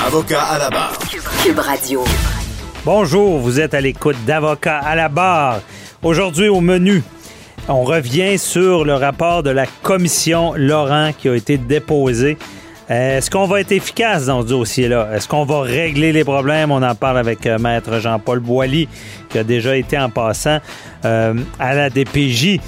Avocat à la barre. Cube Radio. Bonjour, vous êtes à l'écoute d'Avocat à la barre. Aujourd'hui au menu, on revient sur le rapport de la commission Laurent qui a été déposé. Est-ce qu'on va être efficace dans ce dossier-là? Est-ce qu'on va régler les problèmes? On en parle avec euh, Maître Jean-Paul Boilly, qui a déjà été en passant euh, à la DPJ.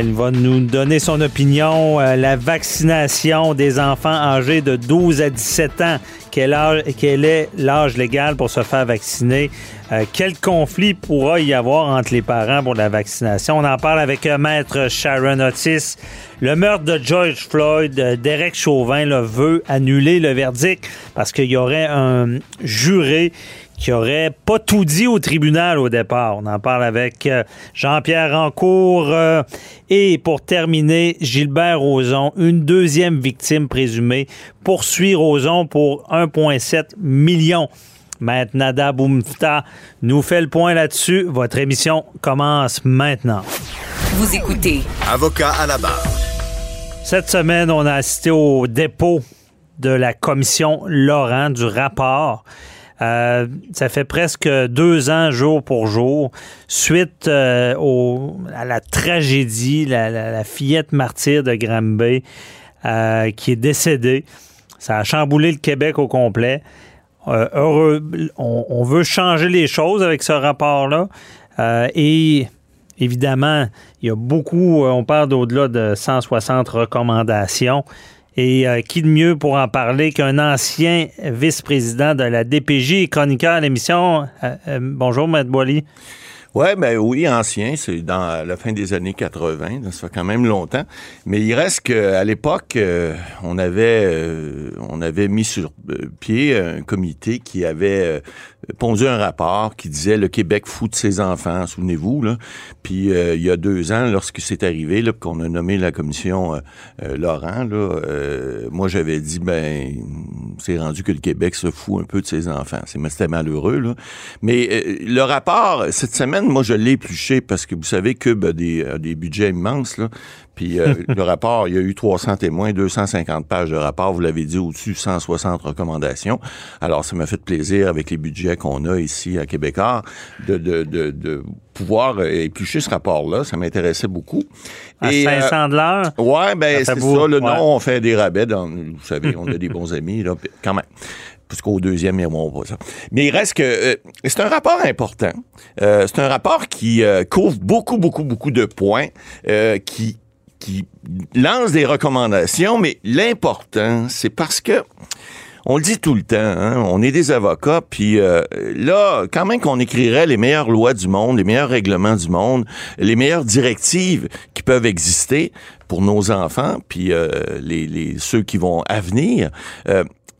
Il va nous donner son opinion. Euh, la vaccination des enfants âgés de 12 à 17 ans, quel, âge, quel est l'âge légal pour se faire vacciner? Euh, quel conflit pourra y avoir entre les parents pour la vaccination? On en parle avec euh, Maître Sharon Otis. Le meurtre de George Floyd, Derek Chauvin là, veut annuler le verdict parce qu'il y aurait un juré qui aurait pas tout dit au tribunal au départ. On en parle avec Jean-Pierre Rancourt. et pour terminer, Gilbert Rozon, une deuxième victime présumée, poursuit Rozon pour 1,7 million. Maître Nada Boumfta nous fait le point là-dessus. Votre émission commence maintenant. Vous écoutez. Avocat à la barre. Cette semaine, on a assisté au dépôt de la commission Laurent du rapport. Euh, ça fait presque deux ans, jour pour jour, suite euh, à la tragédie, la, fillette martyre de Granby euh, qui est décédée. Ça a chamboulé le Québec au complet. Heureux, on, veut changer les choses avec ce rapport-là. Et évidemment, il y a beaucoup, on parle d'au-delà de 160 recommandations. Et qui de mieux pour en parler qu'un ancien vice-président de la DPJ et chroniqueur à l'émission? bonjour, Maître Boily. Ouais, ben oui, ancien, c'est dans la fin des années 80, ça fait quand même longtemps. Mais il reste qu'à l'époque, euh, on avait euh, on avait mis sur euh, pied un comité qui avait pondu un rapport qui disait le Québec fout de ses enfants, souvenez-vous là. Puis il y a deux ans, lorsque c'est arrivé, là, qu'on a nommé la commission Laurent, là, moi j'avais dit ben c'est rendu que le Québec se fout un peu de ses enfants. C'était malheureux là. Mais le rapport cette semaine moi, je l'ai épluché parce que vous savez, Cube a des, des budgets immenses. Là. Puis euh, le rapport, il y a eu 300 témoins, 250 pages de rapport. Vous l'avez dit, au-dessus 160 recommandations. Alors, ça m'a fait plaisir avec les budgets qu'on a ici à Québécois de, de, de, de pouvoir éplucher ce rapport-là. Ça m'intéressait beaucoup. À 500 de l'heure? Euh, ouais, ben c'est ça. Là, Non, on fait des rabais. Dans, vous savez, on a des bons amis, là, quand même puisqu'au deuxième, ils pas ça. Mais il reste que euh, c'est un rapport important. Euh, c'est un rapport qui euh, couvre beaucoup, beaucoup, beaucoup de points, qui, qui lance des recommandations, mais l'important, c'est parce que on le dit tout le temps, hein, on est des avocats, puis là, quand même qu'on écrirait les meilleures lois du monde, les meilleurs règlements du monde, les meilleures directives qui peuvent exister pour nos enfants, puis les, les, ceux qui vont à venir,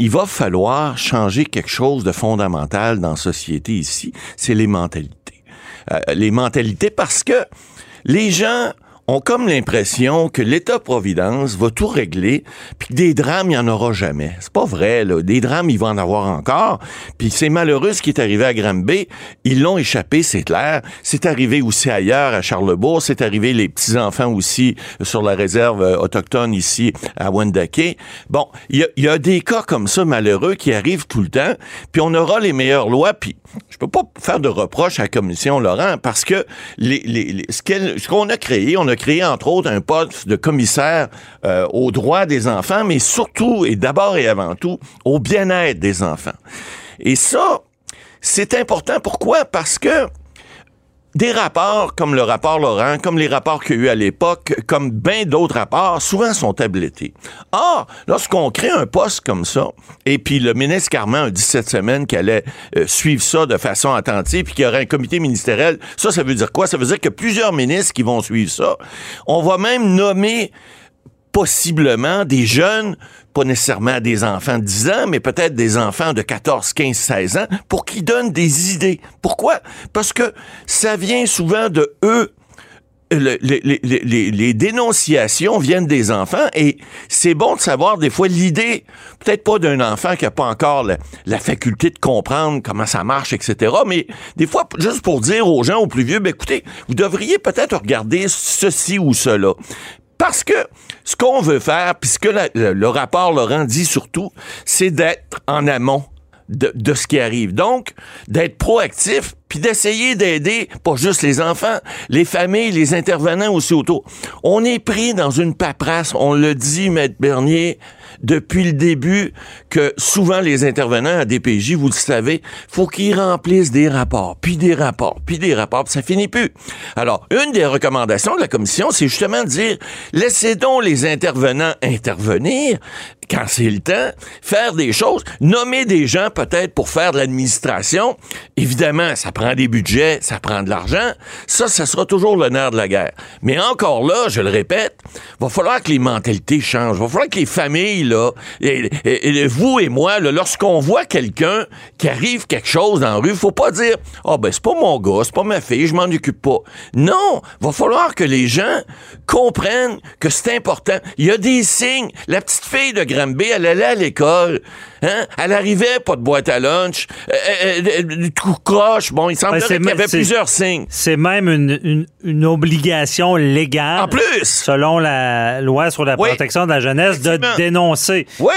il va falloir changer quelque chose de fondamental dans la société ici, c'est les mentalités. Euh, les mentalités parce que les gens ont comme l'impression que l'État-providence va tout régler, puis que des drames, il n'y en aura jamais. C'est pas vrai, là. Des drames, il va en avoir encore. Puis c'est malheureux ce qui est arrivé à Granby. Ils l'ont échappé, c'est clair. C'est arrivé aussi ailleurs, à Charlebourg. C'est arrivé les petits-enfants aussi sur la réserve euh, autochtone ici à Wendake. Bon, il y, a, des cas comme ça malheureux qui arrivent tout le temps. Puis on aura les meilleures lois. Puis je peux pas faire de reproche à la commission Laurent parce que les, les, ce qu'on a créé, on a créé, entre autres, un poste de commissaire euh, aux droits des enfants, mais surtout et d'abord et avant tout au bien-être des enfants. Et ça, c'est important. Pourquoi? Parce que des rapports comme le rapport Laurent, comme les rapports qu'il y a eu à l'époque, comme bien d'autres rapports, souvent sont tablettés. Or, lorsqu'on crée un poste comme ça, et puis le ministre Carman a dit cette semaine qu'elle allait euh, suivre ça de façon attentive, puis qu'il y aurait un comité ministériel, ça, ça veut dire quoi? Ça veut dire que plusieurs ministres qui vont suivre ça. On va même nommer possiblement des jeunes, pas nécessairement des enfants de 10 ans, mais peut-être des enfants de 14, 15, 16 ans, pour qu'ils donnent des idées. Pourquoi? Parce que ça vient souvent de eux. les, dénonciations viennent des enfants et c'est bon de savoir des fois l'idée, peut-être pas d'un enfant qui n'a pas encore la, la, faculté de comprendre comment ça marche, etc. Mais des fois, juste pour dire aux gens, aux plus vieux, ben écoutez, vous devriez peut-être regarder ceci ou cela. Parce que ce qu'on veut faire, puisque le, rapport Laurent dit surtout, c'est d'être en amont de, de, ce qui arrive. Donc, d'être proactif, puis d'essayer d'aider pas juste les enfants, les familles, les intervenants aussi autour. On est pris dans une paperasse, on le dit, Maître Bernier, depuis le début que souvent les intervenants à DPJ, vous le savez, faut qu'ils remplissent des rapports, puis des rapports, puis des rapports, puis ça finit plus. Alors, une des recommandations de la commission, c'est justement de dire, laissez donc les intervenants intervenir quand c'est le temps, faire des choses, nommer des gens peut-être pour faire de l'administration. Évidemment, ça prend des budgets, ça prend de l'argent. Ça, ça sera toujours le nerf de la guerre. Mais encore là, je le répète, va falloir que les mentalités changent. Va falloir que les familles là, et, vous et moi, lorsqu'on voit quelqu'un qui arrive quelque chose dans la rue, faut pas dire Ah oh, ben c'est pas mon gars, c'est pas ma fille, je m'en occupe pas. Non, va falloir que les gens comprennent que c'est important. Il y a des signes. La petite fille de Granby, elle allait à l'école. Hein? Elle arrivait, pas de boîte à lunch, euh, euh, euh, du tout croche. Bon, il semblerait qu'il y avait plusieurs signes. C'est même une, une, obligation légale. En plus! Selon la loi sur la protection de la jeunesse, de dénoncer. Oui.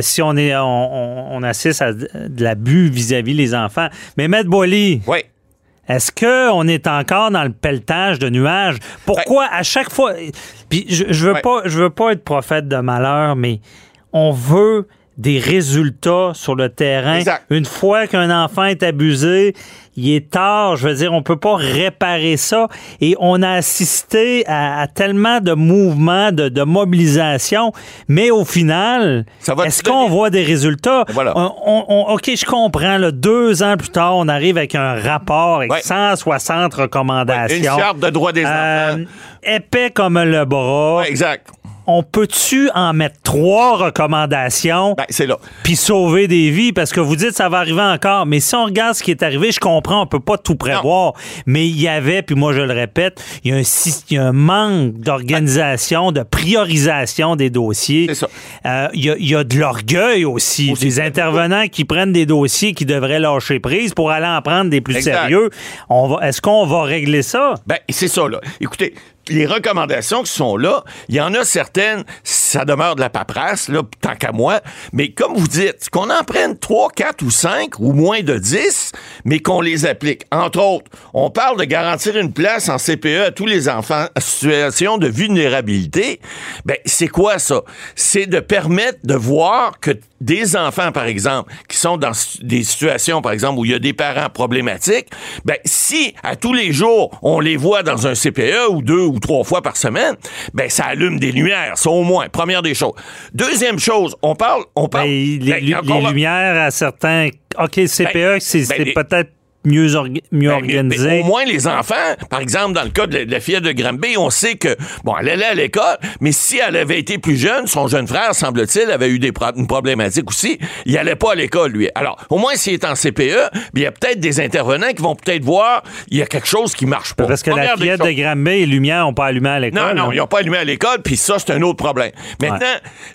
si on est on, assiste à de l'abus vis-à-vis les enfants. Mais Maître Boily, oui. Est-ce qu'on est encore dans le pelletage de nuages? Pourquoi à chaque fois. Puis je, je veux pas je veux pas être prophète de malheur, mais on veut des résultats sur le terrain. Une fois qu'un enfant est abusé, il est tard. Je veux dire, on peut pas réparer ça. Et on a assisté à, tellement de mouvements, de, mobilisation. Mais au final, est-ce qu'on voit des résultats? OK, je comprends. deux ans plus tard, on arrive avec un rapport avec 160 recommandations. une charte de droits des euh, enfants. Épais comme le bras. exact on peut-tu en mettre trois recommandations? Ben, c'est là. Puis sauver des vies, parce que vous dites ça va arriver encore. Mais si on regarde ce qui est arrivé, je comprends, on peut pas tout prévoir. Mais il y avait, puis moi je le répète, il y, a un, manque d'organisation, de priorisation des dossiers. C'est ça. Euh, il y, a, de l'orgueil aussi, des intervenants qui prennent des dossiers qui devraient lâcher prise pour aller en prendre des plus sérieux. est-ce qu'on va régler ça? Ben, c'est ça, là. Écoutez, les recommandations qui sont là, il y en a certaines, ça demeure de la paperasse, là, tant qu'à moi, mais comme vous dites, qu'on en prenne 3, 4 ou 5 ou moins de 10, mais qu'on les applique. Entre autres, on parle de garantir une place en CPE à tous les enfants en situation de vulnérabilité. Ben, c'est quoi ça? C'est de permettre de voir que des enfants, par exemple, qui sont dans des situations, par exemple, où il y a des parents problématiques, ben, si à tous les jours, on les voit dans un CPE ou deux ou trois fois par semaine, ben, ça allume des lumières, ça au moins. Première des choses. Deuxième chose, on parle, on parle. Ben, les, ben, lumières à certains, OK, CPE, c'est peut-être mieux, mieux ben, organisé. au moins, les enfants, par exemple, dans le cas de la, fille de Granby, on sait que, bon, elle allait à l'école, mais si elle avait été plus jeune, son jeune frère, semble-t-il, avait eu des une problématique aussi, il allait pas à l'école, lui. Alors, au moins, s'il est en CPE, il y a peut-être des intervenants qui vont peut-être voir, il y a quelque chose qui marche pas. Parce que la fillette de Granby et Lumière n'ont pas allumé à l'école. Non, non, ils n'ont pas allumé à l'école, puis ça, c'est un autre problème. Maintenant,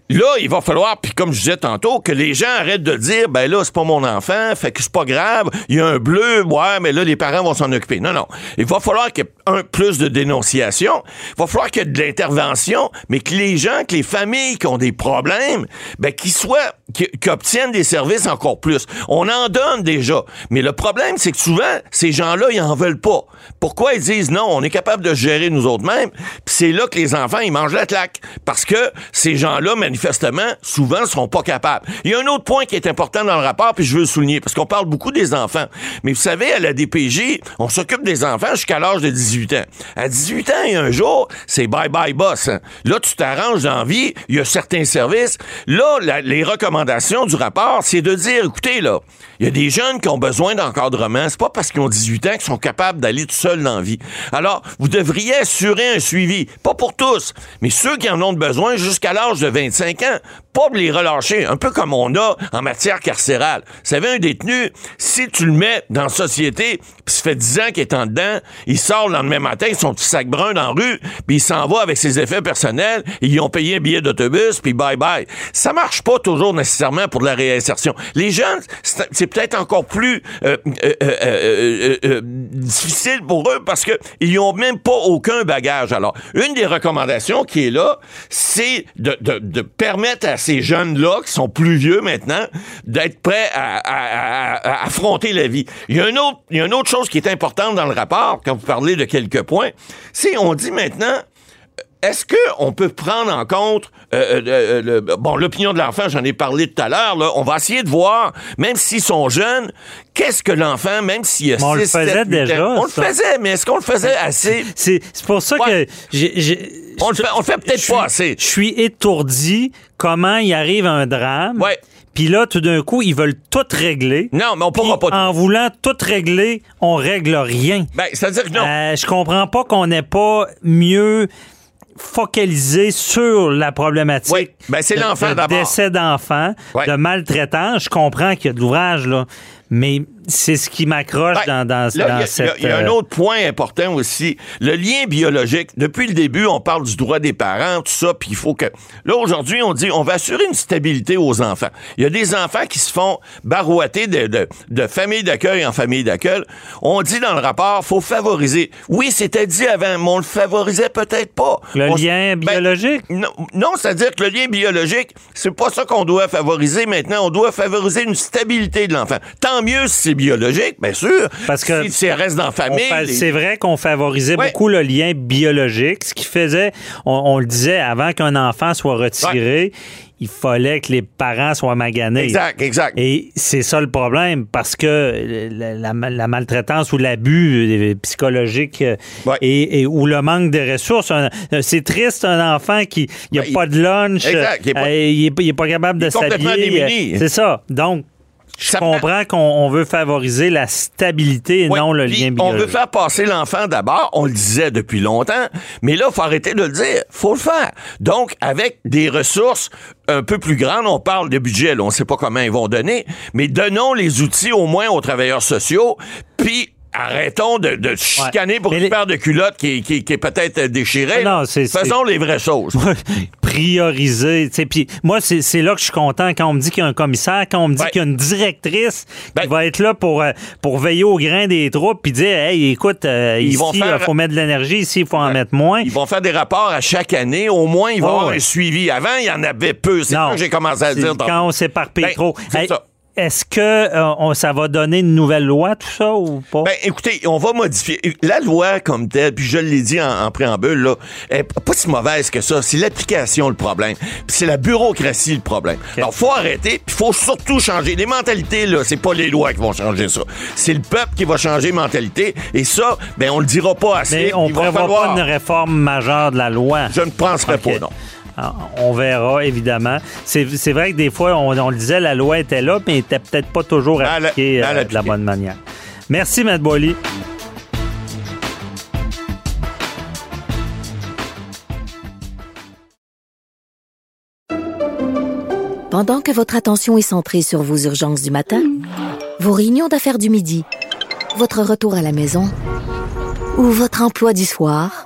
là, il va falloir, puis comme je disais tantôt, que les gens arrêtent de dire, ben là, c'est pas mon enfant, fait que c'est pas grave, il y a un bleu, ouais, mais là, les parents vont s'en occuper. Non, non. Il va falloir qu'il y ait un plus de dénonciation. Il va falloir qu'il y ait de l'intervention, mais que les gens, que les familles qui ont des problèmes, ben, qu'ils soient, qu'ils obtiennent des services encore plus. On en donne déjà. Mais le problème, c'est que souvent, ces gens-là, ils en veulent pas. Pourquoi ils disent non, on est capable de gérer nous autres mêmes? Puis c'est là que les enfants, ils mangent la claque. Parce que ces gens-là, manifestement, souvent, sont pas capables. Il y a un autre point qui est important dans le rapport, puis je veux le souligner, parce qu'on parle beaucoup des enfants. Mais vous savez, à la DPJ, on s'occupe des enfants jusqu'à l'âge de 18 ans. À 18 ans et un jour, c'est bye-bye boss. Là, tu t'arranges dans vie, il y a certains services. Là, les recommandations du rapport, c'est de dire, écoutez, là, il y a des jeunes qui ont besoin d'encadrement. C'est pas parce qu'ils ont 18 ans qu'ils sont capables d'aller tout seuls dans la vie. Alors, vous devriez assurer un suivi. Pas pour tous, mais ceux qui en ont besoin jusqu'à l'âge de 25 ans. Pas de les relâcher. Un peu comme on a en matière carcérale. Vous savez, un détenu, si tu le mets dans la société, puis ça fait 10 ans qu'il est en dedans, il sort le lendemain matin, son petit sac brun dans la rue, puis il s'en va avec ses effets personnels, ils ont payé un billet d'autobus, puis bye-bye. Ça marche pas toujours nécessairement pour de la réinsertion. Les jeunes, c'est peut-être encore plus euh, euh, euh, difficile pour eux parce que ils ont même pas aucun bagage. Alors, une des recommandations qui est là, c'est de, de- de permettre à ces jeunes-là, qui sont plus vieux maintenant, d'être prêts à, à- à- à affronter la vie. Il y, a une autre, il y a une autre chose qui est importante dans le rapport, quand vous parlez de quelques points, c'est on dit maintenant, est-ce qu'on peut prendre en compte euh, euh, le- bon l'opinion de l'enfant, j'en ai parlé tout à l'heure, là, on va essayer de voir, même s'ils sont jeunes, qu'est-ce que l'enfant, même s'il a Mais on le 6, 7, faisait 8 déjà, on le faisait, mais est-ce qu'on le faisait assez? C'est pour ça Ouais. que j'ai- On le fait, on le fait je peut-être pas assez. Je suis étourdi comment il arrive un drame. Ouais. Puis là, tout d'un coup, ils veulent tout régler. Non, mais on pourra pas. En voulant tout régler, on règle rien. Ben, c'est-à-dire que non. Euh, je comprends pas qu'on n'ait pas mieux focalisé sur la problématique. Oui, ben, c'est l'enfant de d'abord. décès d'enfants, Ouais. de maltraitance. Je comprends qu'il y a de l'ouvrage, là. Mais c'est ce qui m'accroche Ben, dans, là, a- cette... Il y a un euh, autre point important aussi. Le lien biologique. Depuis le début, on parle du droit des parents, tout ça, puis il faut que... Là, aujourd'hui, on dit on va assurer une stabilité aux enfants. Il y a des enfants qui se font barouetter de, de, de famille d'accueil en famille d'accueil. On dit dans le rapport, faut favoriser. Oui, c'était dit avant, mais on le favorisait peut-être pas. Le On- lien ben, biologique? non, non, c'est-à-dire que le lien biologique, c'est pas ça qu'on doit favoriser maintenant. On doit favoriser une stabilité de l'enfant. Tant mieux si c'est biologique, bien sûr. Parce que si c'est reste dans la famille. les- C'est vrai qu'on favorisait Ouais. beaucoup le lien biologique, ce qui faisait, on, on le disait, avant qu'un enfant soit retiré, il fallait que les parents soient maganés. Exact, exact. Et c'est ça le problème, parce que la, la- la maltraitance ou l'abus euh, psychologique euh, Ouais. et, et- ou le manque de ressources, un- c'est triste un enfant qui n'a Ben, pas de lunch, Exact, il est pas- euh, il capable de s'habiller. euh, C'est ça. Donc, je Ça comprends qu'on on veut favoriser la stabilité et non le lien On biologique. veut faire passer l'enfant d'abord, on le disait depuis longtemps, mais là, il faut arrêter de le dire. faut le faire. Donc, avec des ressources un peu plus grandes, on parle de budget, là, on ne sait pas comment ils vont donner, mais donnons les outils au moins aux travailleurs sociaux, puis arrêtons de, de chicaner pour Mais une les- paire de culottes qui, est- qui est- qui est peut-être déchirée. Non, c'est- Faisons les vraies choses. prioriser. Puis moi, c'est là que je suis content quand on me dit qu'il y a un commissaire, quand on me dit Ouais. qu'il y a une directrice Ben- qui va être là pour, euh, pour veiller au grain des troupes puis dire Hey, écoute, euh, Ils ici, vont il faire- faut mettre de l'énergie, ici, il faut en Ouais. mettre moins. Ils vont faire des rapports à chaque année. Au moins, il va y Oh, avoir un suivi. Avant, il y en avait peu. C'est ça que j'ai commencé à dire. Quand on s'éparpille Ben, trop. Hey. Est-ce que euh, on- ça va donner une nouvelle loi, tout ça, ou pas? Ben, écoutez, on va modifier. La loi comme telle, puis je l'ai dit en, en préambule, là, est pas si mauvaise que ça. C'est l'application le problème. Puis c'est la bureaucratie le problème. Alors, faut arrêter, puis faut surtout changer. Les mentalités, là, c'est pas les lois qui vont changer ça. C'est le peuple qui va changer les mentalités. Et ça, ben, on le dira pas assez. Mais on va prévoit falloir- pas une réforme majeure de la loi. Je ne penserai Ok. pas, non. Ah, On verra, évidemment. C'est vrai que des fois, on, on le disait, la loi était là, mais elle était peut-être pas toujours Mal- appliquée mal euh, de la bonne manière. Merci, Matt Boily. Pendant que votre attention est centrée sur vos urgences du matin, vos réunions d'affaires du midi, votre retour à la maison ou votre emploi du soir,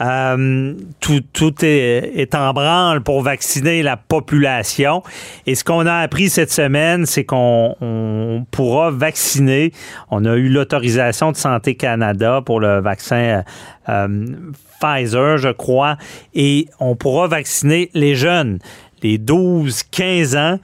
Euh, tout, est, en branle pour vacciner la population. Et ce qu'on a appris cette semaine, c'est qu'on on pourra vacciner. On a eu l'autorisation de Santé Canada pour le vaccin euh, euh, Pfizer, je crois, et on pourra vacciner les jeunes, les 12-15 ans.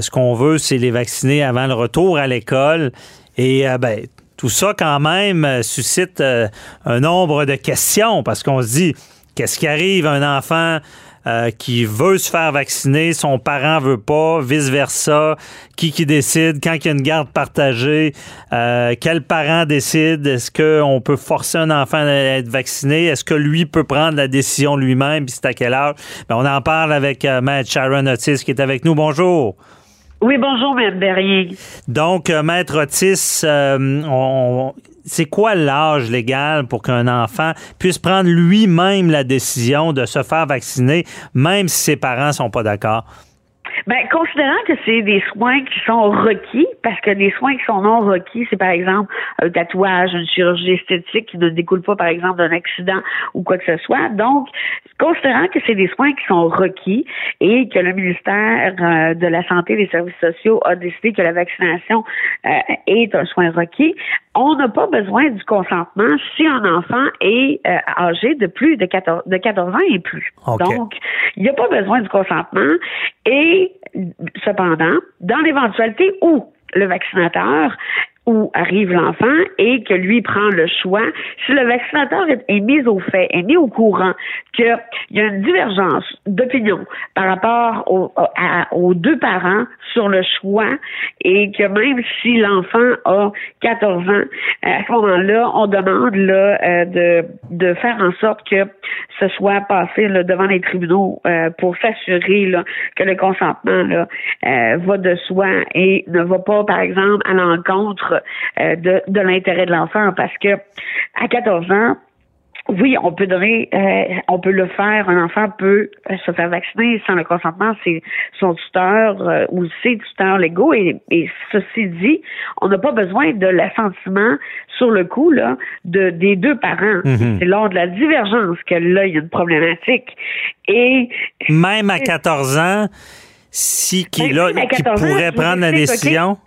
Ce qu'on veut, c'est les vacciner avant le retour à l'école. Et ben, tout ça, quand même, euh, suscite euh, un nombre de questions parce qu'on se dit, qu'est-ce qui arrive à un enfant euh, qui veut se faire vacciner, son parent veut pas, vice-versa, qui qui décide, quand il y a une garde partagée, quel parent décide, est-ce qu'on peut forcer un enfant à être vacciné, est-ce que lui peut prendre la décision lui-même, puis c'est à quelle heure? Ben, on en parle avec euh, Maître Sharon Otis qui est avec nous. Bonjour. Oui, bonjour, Mme Berrier. Donc, euh, Maître Otis, euh, c'est quoi l'âge légal pour qu'un enfant puisse prendre lui-même la décision de se faire vacciner, même si ses parents sont pas d'accord? Ben, considérant que c'est des soins qui sont requis, parce que des soins qui sont non requis, c'est par exemple un tatouage, une chirurgie esthétique qui ne découle pas, par exemple, d'un accident ou quoi que ce soit. Donc, considérant que c'est des soins qui sont requis et que le ministère euh, de la Santé et des Services sociaux a décidé que la vaccination euh, est un soin requis, on n'a pas besoin du consentement si un enfant est euh, âgé de plus de 14, de 14 ans et plus. Okay. Donc, il n'y a pas besoin du consentement et cependant, dans l'éventualité où le vaccinateur où arrive l'enfant et que lui prend le choix. Si le vaccinateur est, mis au fait, est mis au courant qu'il y a une divergence d'opinion par rapport aux deux parents sur le choix et que même si l'enfant a 14 ans, à ce moment-là, on demande là, euh, de, faire en sorte que ce soit passé devant les tribunaux euh, pour s'assurer que le consentement là, euh, va de soi et ne va pas, par exemple, à l'encontre euh, de, de l'intérêt de l'enfant parce que à 14 ans, oui, on peut donner, euh, on peut le faire. Un enfant peut euh, se faire vacciner sans le consentement. C'est son tuteur euh, ou ses tuteurs légaux. Et, et ceci dit, on n'a pas besoin de l'assentiment sur le coup là de des deux parents. Mhm. C'est lors de la divergence que là il y a une problématique. Et Même à 14 ans, si qui Ben, là, qui 14 ans, pourrait prendre la décision?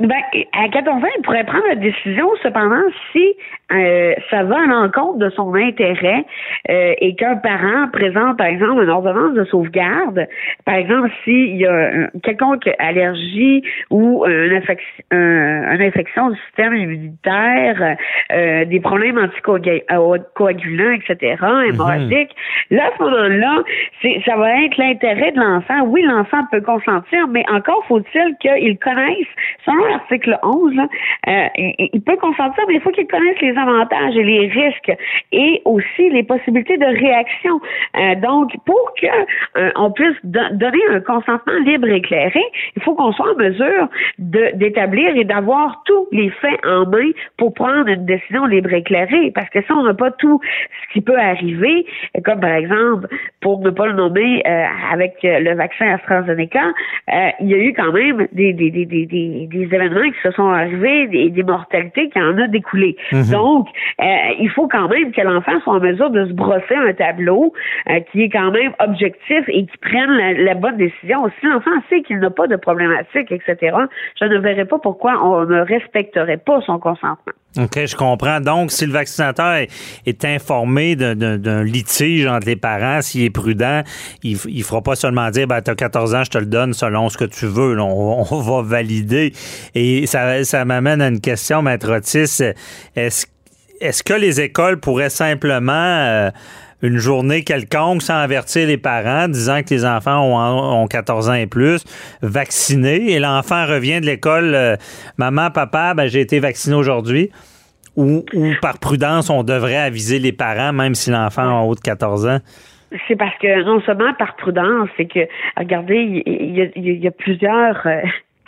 Ben, à 14 ans, il pourrait prendre la décision, cependant, si euh, ça va à l'encontre de son intérêt euh, et qu'un parent présente, par exemple, une ordonnance de sauvegarde, par exemple, s'il y a quelconque allergie ou une, infection, une infection du système immunitaire, euh, des problèmes anticoagulants, etc., hémorragiques, là, à ce moment-là, ça va être l'intérêt de l'enfant. Oui, l'enfant peut consentir, mais encore faut-il qu'il connaisse, selon l'article 11, là, euh, il, il peut consentir, mais il faut qu'il connaisse les avantages et les risques et aussi les possibilités de réaction. Euh, donc, pour que euh, on puisse do- donner un consentement libre et éclairé, il faut qu'on soit en mesure d'établir et d'avoir tous les faits en main pour prendre une décision libre et éclairée. Parce que si on n'a pas tout ce qui peut arriver, comme par exemple, pour ne pas le nommer, euh, avec le vaccin AstraZeneca, il y a eu quand même des, des, des, des, des, événements qui se sont arrivés, des, des mortalités qui en a découlé. Donc, euh, il faut quand même que l'enfant soit en mesure de se brosser un tableau euh, qui est quand même objectif et qui prenne la, bonne décision. Si l'enfant sait qu'il n'a pas de problématique, etc., je ne verrais pas pourquoi on ne respecterait pas son consentement. OK, je comprends. Donc, si le vaccinateur est, informé d'un- litige entre les parents, s'il est prudent, il ne fera pas seulement dire ben, tu as 14 ans, je te le donne selon ce que tu veux. On va valider. Et ça, ça m'amène à une question, Maître Otis. Est-ce est-ce que les écoles pourraient simplement, euh, une journée quelconque, sans avertir les parents, disant que les enfants ont, ont 14 ans et plus, vacciner, et l'enfant revient de l'école, euh, maman, papa, ben, j'ai été vacciné aujourd'hui. ou, par prudence, on devrait aviser les parents, même si l'enfant a haut de 14 ans? C'est parce que non seulement par prudence, c'est que regardez, il y, a, plusieurs euh,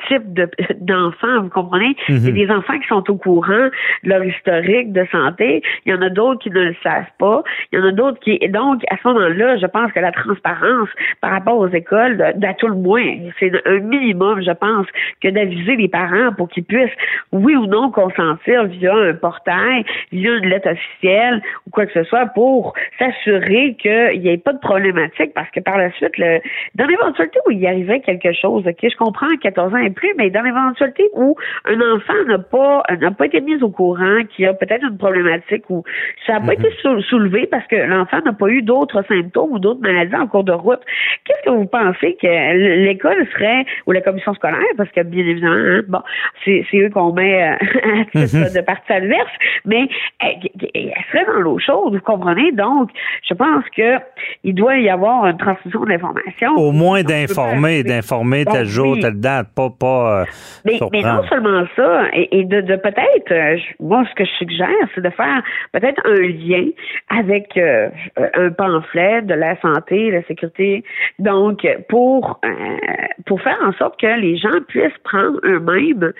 type d'enfants, vous comprenez? Il y a des enfants qui sont au courant de leur historique de santé. Il y en a d'autres qui ne le savent pas. Il y en a d'autres qui... Donc, à ce moment-là, je pense que la transparence par rapport aux écoles, d'à tout le moins, c'est un minimum, je pense, que d'aviser les parents pour qu'ils puissent, oui ou non, consentir via un portail, via une lettre officielle ou quoi que ce soit pour s'assurer qu'il n'y ait pas de problématique parce que par la suite, le, dans l'éventualité où il y arrivait quelque chose, OK, je comprends, 14 ans plus, mais dans l'éventualité où un enfant n'a pas n'a pas été mis au courant, qu'il a peut-être une problématique ou ça n'a pas mhm. été soulevé parce que l'enfant n'a pas eu d'autres symptômes ou d'autres maladies en cours de route, qu'est-ce que vous pensez que l'école serait ou la commission scolaire, parce que bien évidemment, hein, bon, c'est eux qu'on met euh, à mhm. de partie adverse, mais elle, serait dans l'eau chaude, vous comprenez? Donc, je pense que il doit y avoir une transmission d'informations. Au moins d'informer, d'informer tel jour, telle date, pas euh, mais, non seulement ça, et, de, peut-être, euh, moi, ce que je suggère, c'est de faire peut-être un lien avec euh, un pamphlet de la santé, la sécurité, donc pour pour faire en sorte que les gens puissent prendre eux-mêmes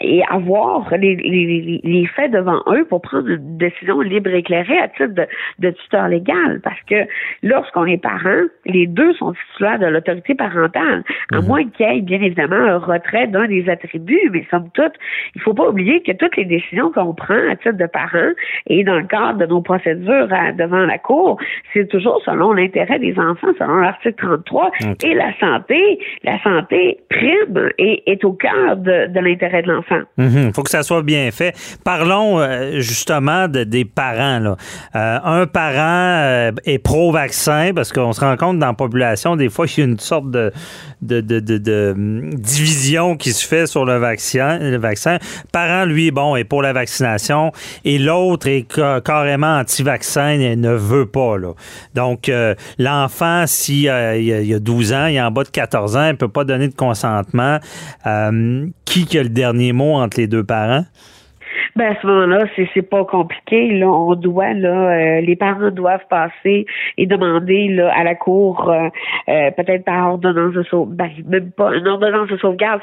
et avoir les, les, faits devant eux pour prendre une décision libre et éclairée à titre de, de tuteur légal. Parce que lorsqu'on est parent, les deux sont titulaires de l'autorité parentale, à mhm. moins qu'il y ait bien évidemment un retrait d'un des attributs, mais somme toute, il faut pas oublier que toutes les décisions qu'on prend à titre de parents et dans le cadre de nos procédures devant la Cour, c'est toujours selon l'intérêt des enfants, selon l'article 33. Et la santé, la santé prime et est au cœur de, l'intérêt de l'enfant. Il mhm. faut que ça soit bien fait. Parlons euh, justement de, des parents. Là. Euh, un parent euh, est pro-vaccin parce qu'on se rend compte dans la population, des fois, il y a une sorte de, de, de, de division qui se fait sur le vaccin. Le vaccin. Parent, lui, bon, est pour la vaccination et l'autre est carrément anti-vaccin et ne veut pas. Donc, euh, l'enfant, s'il euh, il a 12 ans, il est en bas de 14 ans, il ne peut pas donner de consentement. Euh, qui a le dernier mot entre les deux parents? Ben à ce moment-là, c'est c'est pas compliqué. Là, on doit là, les parents doivent passer et demander là à la cour, peut-être par ordonnance de sauvegarde, ben, même pas une ordonnance de sauvegarde,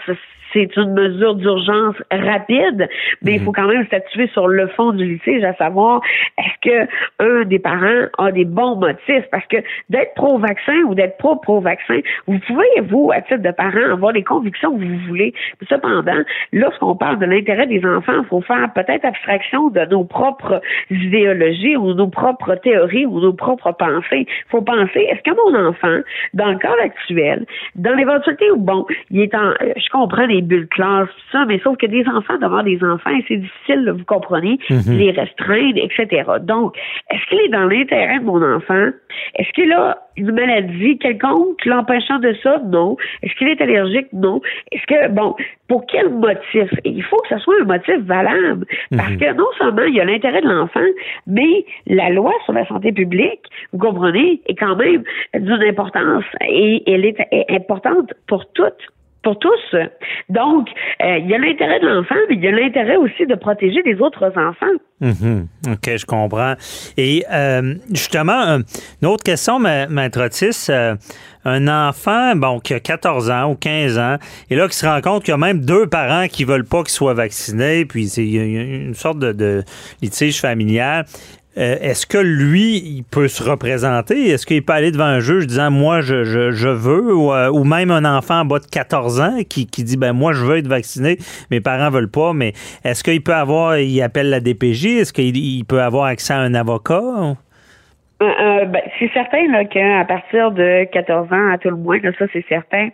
c'est une mesure d'urgence rapide, mais il faut mhm. quand même statuer sur le fond du litige, à savoir est-ce que un des parents a des bons motifs, parce que d'être pro-vaccin ou d'être pro-pro-vaccin, vous pouvez, vous, à titre de parent, avoir les convictions que vous voulez. Cependant, lorsqu'on parle de l'intérêt des enfants, il faut faire peut-être abstraction de nos propres idéologies ou nos propres théories ou nos propres pensées. Il faut penser, est-ce que mon enfant, dans le cas actuel, dans l'éventualité où, bon, il est en, je comprends les bulles classe, tout ça, mais sauf que des enfants devant des enfants, c'est difficile, vous comprenez, mhm. les restreindre, etc. Donc, est-ce qu'il est dans l'intérêt de mon enfant? Est-ce qu'il a une maladie quelconque l'empêchant de ça? Non. Est-ce qu'il est allergique? Non. Est-ce que, bon, pour quel motif? il faut que ce soit un motif valable. Parce mhm. que non seulement il y a l'intérêt de l'enfant, mais la loi sur la santé publique, vous comprenez, est quand même d'une importance et elle est importante pour toutes pour tous. Donc, euh, il y a l'intérêt de l'enfant, mais il y a l'intérêt aussi de protéger les autres enfants. Mhm. OK, je comprends. Et euh, justement, une autre question, Maître Otis. Euh, un enfant, bon, qui a 14 ans ou 15 ans, et là, qui se rend compte qu'il y a même deux parents qui veulent pas qu'il soit vacciné, puis il y a une sorte de, de litige familial. Euh, est-ce que lui, il peut se représenter? Est-ce qu'il peut aller devant un juge disant moi je, je, veux euh, ou, même un enfant en bas de 14 ans qui, qui dit ben moi je veux être vacciné, mes parents veulent pas, mais est-ce qu'il peut avoir, il appelle la DPJ, est-ce qu'il peut avoir accès à un avocat? Euh, ben, c'est certain qu'à partir de 14 ans, à tout le moins, ça c'est certain,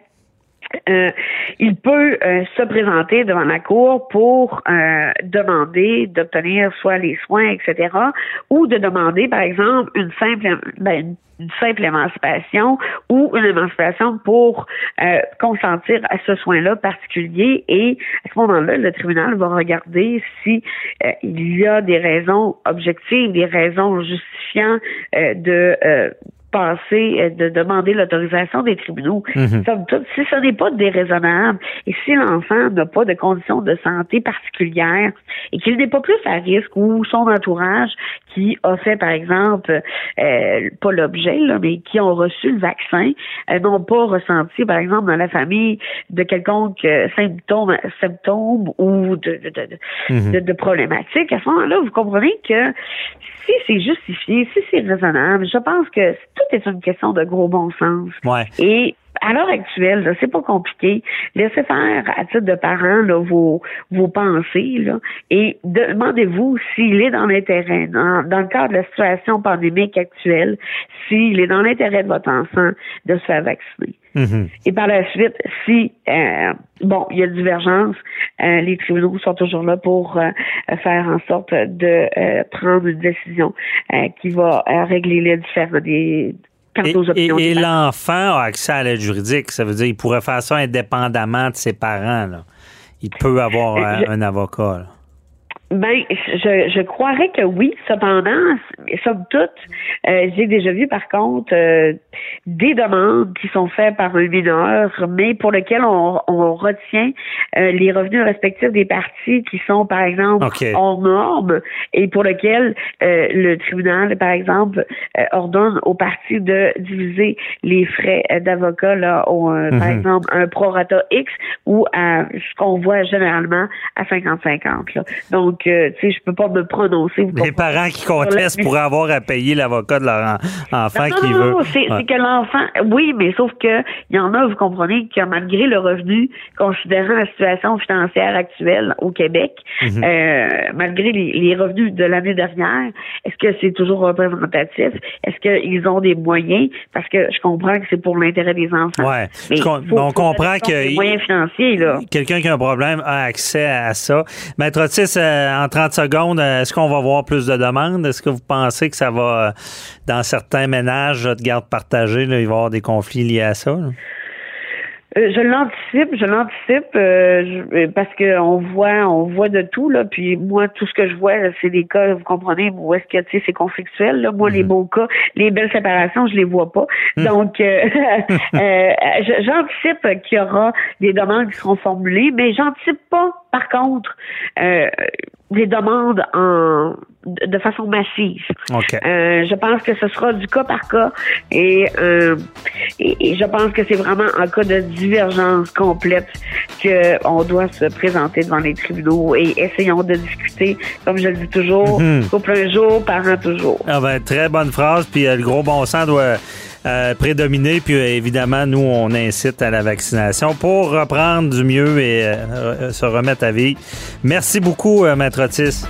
euh, il peut euh, se présenter devant la cour pour euh, demander d'obtenir soit les soins, etc., ou de demander, par exemple, une simple, ben, une simple émancipation ou une émancipation pour consentir à ce soin-là particulier. Et à ce moment-là, le tribunal va regarder si il y a des raisons objectives, des raisons justifiant de passer, euh, de demander l'autorisation des tribunaux. Mhm. si ce n'est pas déraisonnable et si l'enfant n'a pas de conditions de santé particulières et qu'il n'est pas plus à risque ou son entourage qui a fait, par exemple, euh, pas l'objet, mais qui ont reçu le vaccin, euh, n'ont pas ressenti, par exemple, dans la famille de quelconque symptômes, symptômes ou de, de, de, mhm. de, de problématiques, à ce moment-là, vous comprenez que si c'est justifié, si c'est raisonnable, je pense que tout est une question de gros bon sens. Ouais. Et à l'heure actuelle, c'est pas compliqué. Laissez faire à titre de parent là, vos, vos pensées là, et demandez-vous s'il est dans l'intérêt, dans, dans, le cadre de la situation pandémique actuelle, s'il est dans l'intérêt de votre enfant de se faire vacciner. Mm-hmm. Et par la suite, si euh, bon, il y a divergence, euh, les tribunaux sont toujours là pour euh, faire en sorte de prendre une décision qui va régler les différents des et, l'enfant a accès à l'aide juridique. Ça veut dire qu'il pourrait faire ça indépendamment de ses parents. Il peut avoir un, avocat. Ben, je, je croirais que oui. Cependant, somme toute, euh, j'ai déjà vu par contre euh, des demandes qui sont faites par un mineur, mais pour lesquelles on, on retient euh, les revenus respectifs des parties qui sont, par exemple, hors normes et pour lesquelles le tribunal, par exemple, ordonne aux parties de diviser les frais d'avocat là, au, par mhm. exemple, un prorata X ou à ce qu'on voit généralement à 50-50. Donc donc, euh, tu sais, je peux pas me prononcer. Les parents qui contestent pourraient avoir à payer l'avocat de leur enfant qui veut. Non, c'est que l'enfant, oui, mais sauf que il y en a, vous comprenez, que malgré le revenu, considérant la situation financière actuelle au Québec, mhm. euh, malgré les, revenus de l'année dernière, est-ce que c'est toujours représentatif? Est-ce qu'ils ont des moyens? Parce que je comprends que c'est pour l'intérêt des enfants. Ouais. on comprend que. moyens financiers, là. Quelqu'un qui a un problème a accès à ça. Maître Otis, euh, en 30 secondes, est-ce qu'on va voir plus de demandes? Est-ce que vous pensez que ça va, dans certains ménages de garde partagée, il va y avoir des conflits liés à ça? Euh, je l'anticipe, je l'anticipe euh, euh, parce que on voit, on voit de tout là. Puis moi, tout ce que je vois, c'est des cas, vous comprenez, où est-ce que tu sais, c'est conflictuel. Là. Moi, les mhm. beaux cas, les belles séparations, je les vois pas. Mhm. Donc, j'anticipe qu'il y aura des demandes qui seront formulées, mais j'anticipe pas, par contre, des demandes en de façon massive. Euh, je pense que ce sera du cas par cas et, euh, et, je pense que c'est vraiment en cas de divergence complète qu'on doit se présenter devant les tribunaux et essayons de discuter, comme je le dis toujours, mm couple un jour, parent toujours. Ah ben, très bonne phrase, puis euh, le gros bon sens doit euh, prédominer. Puis euh, évidemment, nous, on incite à la vaccination pour reprendre du mieux et euh, se remettre à vie. Merci beaucoup, Maître Otis.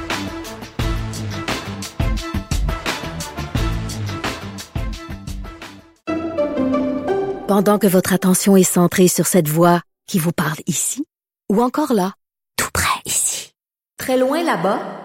Pendant que votre attention est centrée sur cette voix qui vous parle ici, ou encore là, tout près ici, très loin là-bas,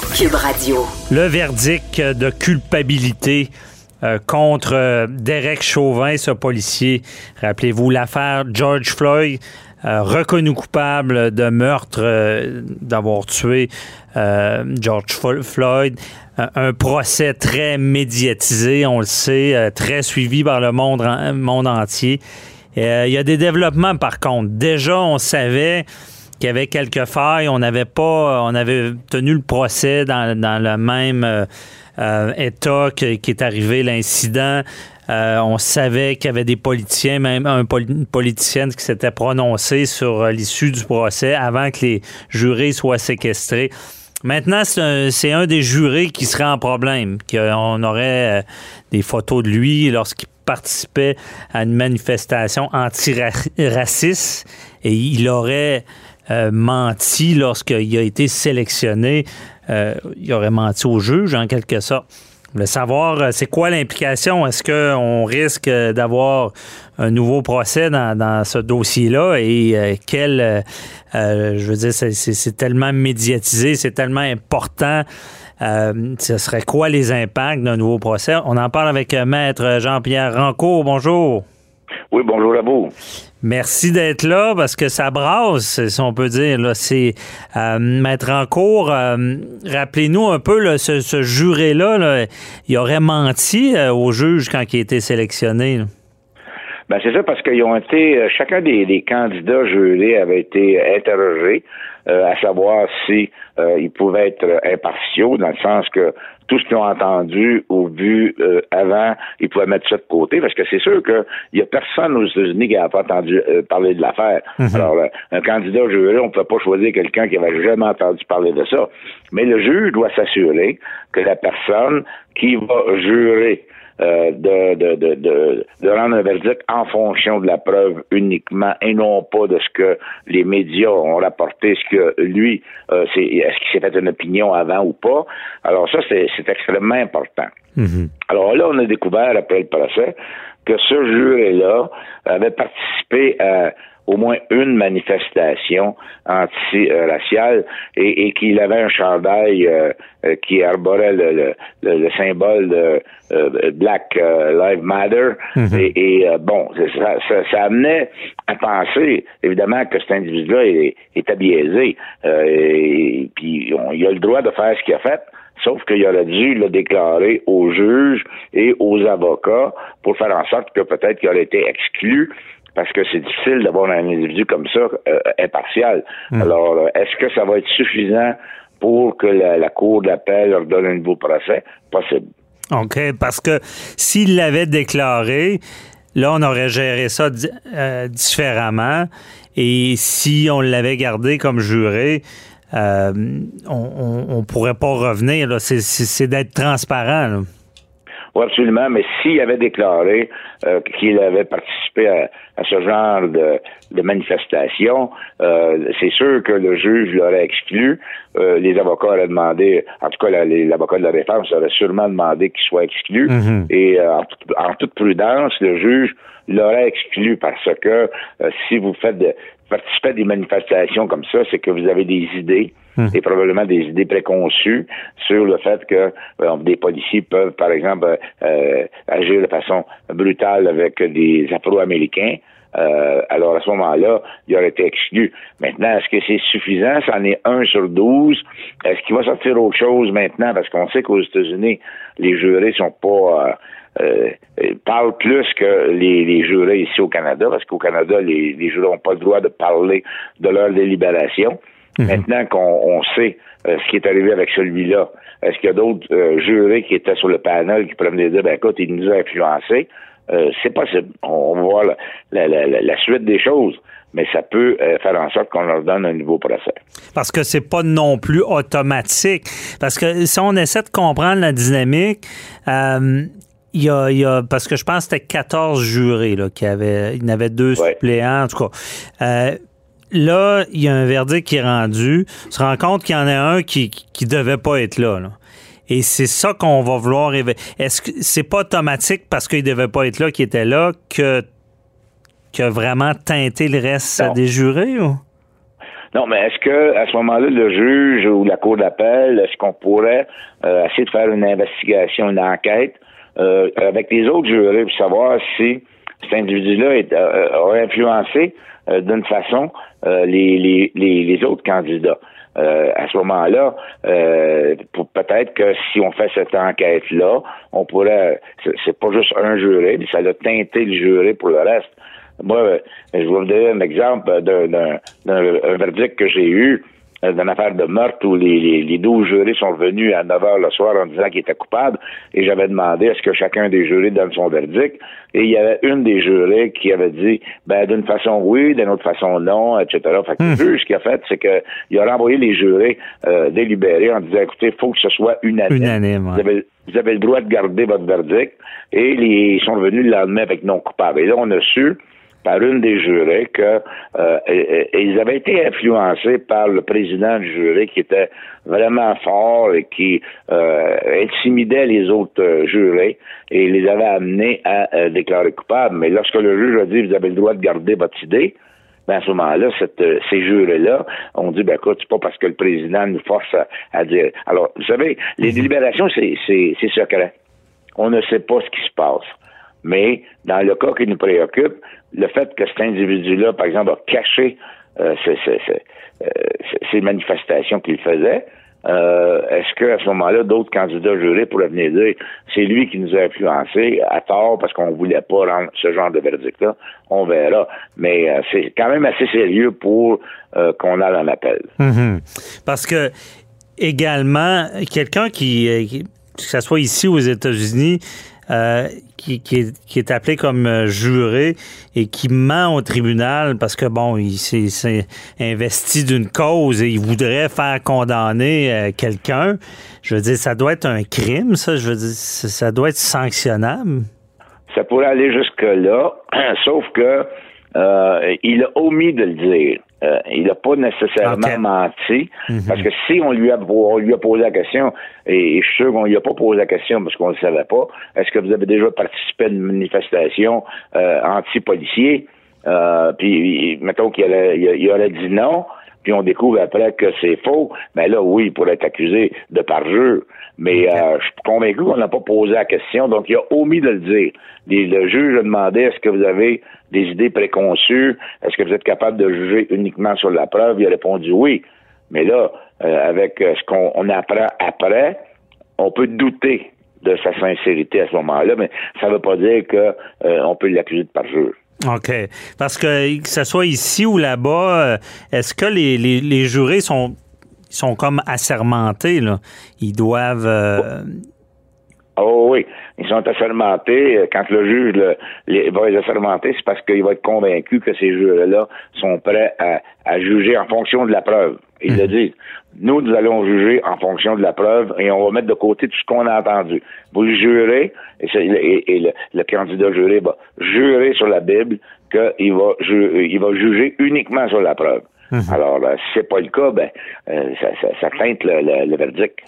Le verdict de culpabilité euh, contre euh, Derek Chauvin, ce policier. Rappelez-vous l'affaire George Floyd. Euh, reconnu coupable de meurtre, d'avoir tué George Floyd. un procès très médiatisé, on le sait, très suivi par le monde entier. Il y a des développements par contre. Déjà, on savait qu'il y avait quelques failles. On n'avait pas, on avait tenu le procès dans, le même euh, euh, état qui est arrivé l'incident. Euh, on savait qu'il y avait des politiciens, même un, une politicienne qui s'était prononcée sur l'issue du procès avant que les jurés soient séquestrés. Maintenant, c'est un, des jurés qui serait en problème. On aurait des photos de lui lorsqu'il participait à une manifestation antiraciste et il aurait euh, menti lorsqu'il a été sélectionné. Euh, il aurait menti au juge, en quelque sorte. Je voulais savoir, euh, c'est quoi l'implication? Est-ce qu'on risque d'avoir un nouveau procès dans, ce dossier-là? Et quel, je veux dire, c'est tellement médiatisé, c'est tellement important. ce serait quoi les impacts d'un nouveau procès? On en parle avec Maître Jean-Pierre Rancourt. Bonjour. Oui, bonjour à vous. Merci d'être là parce que ça brasse, si on peut dire. Là. C'est euh, Maître en cours. Euh, rappelez-nous un peu ce, juré-là. il aurait menti euh, au juge quand il a été sélectionné. Ben, c'est ça parce qu'ils ont été chacun des, candidats jurés avait été interrogé à savoir si ils pouvaient être impartiaux dans le sens que tout ce qu'ils ont entendu ou vu euh, avant, ils pouvaient mettre ça de côté, parce que c'est sûr qu'il n'y a personne aux États-Unis qui n'a pas entendu euh, parler de l'affaire. Mhm. Alors, euh, un candidat juré, on ne peut pas choisir quelqu'un qui n'avait jamais entendu parler de ça. Mais le juge doit s'assurer que la personne qui va jurer euh, de, de, de, de, rendre un verdict en fonction de la preuve uniquement et non pas de ce que les médias ont rapporté, ce que lui, euh, c'est, est-ce qu'il s'est fait une opinion avant ou pas. Alors ça, c'est, c'est extrêmement important. Mm-hmm. Alors là, on a découvert après le procès que ce juré-là avait participé à au moins une manifestation anti-raciale et, qu'il avait un chandail euh, euh, qui arborait le, symbole de euh, Black Lives Matter. Mhm. Et, bon, ça, ça, amenait à penser, évidemment, que cet individu-là est, est biaisé. et puis, il a le droit de faire ce qu'il a fait. Sauf qu'il aurait dû le déclarer aux juges et aux avocats pour faire en sorte que peut-être qu'il aurait été exclu parce que c'est difficile d'avoir un individu comme ça euh, impartial. Hmm. Alors, euh, est-ce que ça va être suffisant pour que la, Cour d'appel leur donne un nouveau procès? Possible. OK, parce que s'il l'avait déclaré, là, on aurait géré ça euh, différemment. Et si on l'avait gardé comme juré, on ne pourrait pas revenir. C'est d'être transparent. Là. Oui, absolument, mais s'il avait déclaré euh, qu'il avait participé à, ce genre de, de manifestation, euh, c'est sûr que le juge l'aurait exclu. Euh, les avocats auraient demandé, en tout cas l'avocat de la réforme aurait sûrement demandé qu'il soit exclu. Mm-hmm. Et en, toute prudence, le juge l'aurait exclu parce que si vous faites de, participez à des manifestations comme ça, c'est que vous avez des idées Hmm. et probablement des idées préconçues sur le fait que euh, des policiers peuvent, par exemple, euh, agir de façon brutale avec des Afro-Américains. Euh, alors à ce moment-là, il aurait été exclu. Maintenant, est-ce que c'est suffisant? C'en est un sur douze. Est-ce qu'il va sortir autre chose maintenant? Parce qu'on sait qu'aux États-Unis, les jurés sont pas euh, parlent plus que les, jurés ici au Canada, parce qu'au Canada, les jurés n'ont pas le droit de parler de leur délibération. Mhm. Maintenant qu'on sait euh, ce qui est arrivé avec celui-là, est-ce qu'il y a d'autres euh, jurés qui étaient sur le panel qui pourraient me dire, ben écoute, il nous a influencés? Euh, c'est possible. On, va voir la, suite des choses mais ça peut faire en sorte qu'on leur donne un nouveau procès. Parce que c'est pas non plus automatique. Parce que si on essaie de comprendre la dynamique, il y, a, parce que je pense que c'était 14 jurés là, qui avaient, il y en avait deux suppléants, en tout cas là, il y a un verdict qui est rendu. On se rend compte qu'il y en a un qui qui devait pas être là. Et c'est ça qu'on va vouloir. Est-ce que c'est pas automatique parce qu'il devait pas être là, qu'il était là, que que vraiment teinté le reste des jurés ou? Non, mais est-ce que à ce moment-là, le juge ou la cour d'appel, est-ce qu'on pourrait euh, essayer de faire une investigation, une enquête euh, avec les autres jurés pour savoir si cet individu-là euh, a influencé d'une façon euh, les, les, les, autres candidats. Euh, à ce moment-là, euh, peut-être que si on fait cette enquête-là, on pourrait, c'est pas juste un juré, mais ça a teinté le juré pour le reste. Moi, je vais vous donner un exemple d'un verdict que j'ai eu euh, d'une affaire de meurtre où les, les, 12 jurés sont venus à 9 heures le soir en disant qu'ils étaient coupables et j'avais demandé à ce que chacun des jurés donne son verdict et il y avait une des jurés qui avait dit ben d'une façon oui, d'une autre façon non, etc. Fait que le hmm. juge ce qu'il a fait, c'est qu'il a renvoyé les jurés euh, délibérés en disant écoutez, il faut que ce soit unanime. unanime vous, avez, vous avez le droit de garder votre verdict et ils sont revenus le lendemain avec non coupable. Et là, on a su par une des jurés que euh, ils avaient été influencés par le président du jury qui était vraiment fort et qui euh, intimidait les autres euh, jurés et les avait amenés à déclarer coupables. Mais lorsque le juge a dit vous avez le droit de garder votre idée, ben à ce moment-là, ces jurés-là ont dit, ben écoute, c'est pas parce que le président nous force à, dire. Alors, vous savez, les mhm. délibérations, c'est secret. On ne sait pas ce qui se passe. Mais dans le cas qui nous préoccupe, le fait que cet individu-là, par exemple, a caché euh, euh, ces, manifestations qu'il faisait, euh, est-ce qu'à ce, moment-là, d'autres candidats jurés pourraient venir dire c'est lui qui nous a influencés à tort parce qu'on voulait pas rendre ce genre de verdict-là? On verra. Mais c'est quand même assez sérieux pour qu'on aille en appel. Mm-hmm. Parce que également, quelqu'un qui, que ce soit ici aux États-Unis, euh, qui, est, appelé comme euh, juré et qui ment au tribunal parce que, bon, il s'est investi d'une cause et il voudrait faire condamner euh, quelqu'un. Je veux dire, ça doit être un crime, ça. Je veux dire, ça doit être sanctionnable. Ça pourrait aller jusque-là, sauf que il a omis de le dire. Euh, il n'a pas nécessairement menti, mhm. parce que si on lui a, lui a posé la question, et, je suis sûr qu'on lui a pas posé la question parce qu'on ne le savait pas, est-ce que vous avez déjà participé à une manifestation euh, anti-policier? Euh, puis, mettons qu'il il aurait dit non, puis on découvre après que c'est faux, mais là, oui, il pourrait être accusé de parjure. Mais euh, je suis convaincu qu'on n'a pas posé la question, donc il a omis de le dire. le juge a demandé est-ce que vous avez des idées préconçues, est-ce que vous êtes capable de juger uniquement sur la preuve? Il a répondu oui. Mais là, euh, avec euh, ce qu'on apprend après, on peut douter de sa sincérité à ce moment-là, mais ça ne veut pas dire qu'on peut l'accuser de parjure. OK. Parce que que ce soit ici ou là-bas, euh, est-ce que les, les, jurés sont, sont comme assermentés, là? Ils doivent... Euh, oh oui, ils sont assermentés. Quand le juge va les assermenter, c'est parce qu'il va être convaincu que ces jurés-là sont prêts à, à, juger en fonction de la preuve. Il le mhm. dit. Nous, nous allons juger en fonction de la preuve et on va mettre de côté tout ce qu'on a entendu. Vous jurez, et, et, le, candidat juré va jurer sur la Bible qu'il va, il va juger uniquement sur la preuve. Mhm. Alors, euh, si c'est pas le cas, ben, euh, ça, ça, ça, teinte le, le, verdict.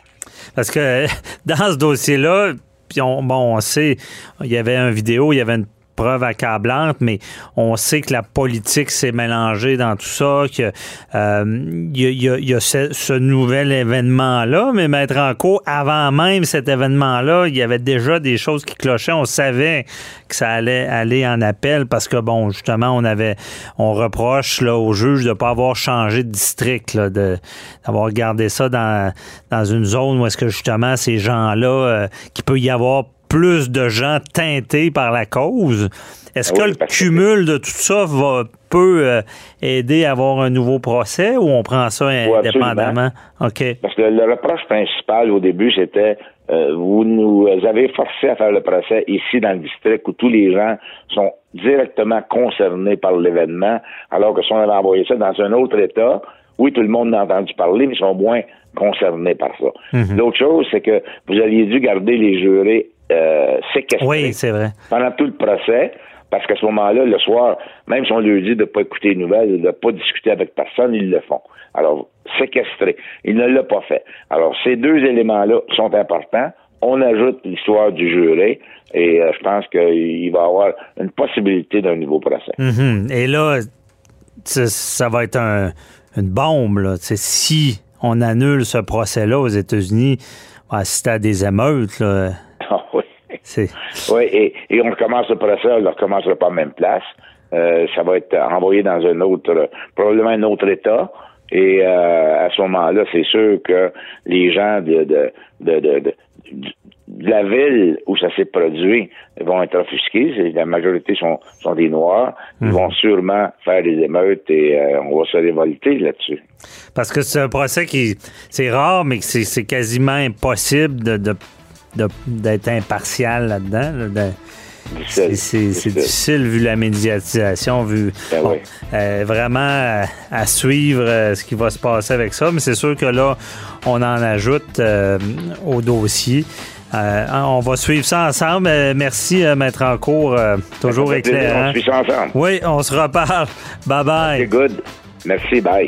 Parce que dans ce dossier-là, puis on, bon, on sait, il y avait une vidéo, il y avait une preuve accablante, mais on sait que la politique s'est mélangée dans tout ça, qu'il euh, y, a, ce, nouvel événement-là, mais mettre en cours, avant même cet événement-là, il y avait déjà des choses qui clochaient. On savait que ça allait aller en appel parce que, bon, justement, on avait, on reproche là, au juge de ne pas avoir changé de district, d'avoir gardé ça dans, dans une zone où est-ce que, justement, ces gens-là, euh, qui peut y avoir plus de gens teintés par la cause? Est-ce que le cumul de tout ça va, peut euh, aider à avoir un nouveau procès ou on prend ça indépendamment? OK. Parce que le reproche principal au début, c'était euh, vous nous avez forcé à faire le procès ici dans le district où tous les gens sont directement concernés par l'événement, alors que si on avait envoyé ça dans un autre État, oui, tout le monde a entendu parler, mais ils sont moins concernés par ça. Mhm. L'autre chose, c'est que vous aviez dû garder les jurés euh, oui, c'est vrai. Pendant tout le procès, parce qu'à ce moment-là, le soir, même si on lui dit de ne pas écouter les nouvelles, de ne pas discuter avec personne, ils le font. Alors, séquestré. Il ne l'a pas fait. Alors, ces deux éléments-là sont importants. On ajoute l'histoire du juré et euh, je pense qu'il va y avoir une possibilité d'un nouveau procès. Mm-hmm. Et là, ça va être une bombe. Là. si on annule ce procès-là aux États-Unis, on va assister à des émeutes. Là. Oui, et, et, on recommence le procès, on ne recommencera pas en même place. Euh, ça va être envoyé dans un autre, probablement un autre État. Et euh, à ce moment-là, c'est sûr que les gens de, de, de, de, la ville où ça s'est produit vont être offusqués. La majorité sont, sont des Noirs. Ils mhm. vont sûrement faire des émeutes et euh, on va se révolter là-dessus. Parce que c'est un procès qui, c'est rare, mais c'est quasiment impossible de d'être impartial là-dedans. c'est difficile vu la médiatisation, vu ben euh, vraiment à, suivre euh, ce qui va se passer avec ça. Mais c'est sûr que là, on en ajoute euh, au dossier. on va suivre ça ensemble. merci, Maître Encourt. toujours éclairant. On suit ça ensemble. Oui, on se reparle. Bye bye. C'est good. Merci, bye.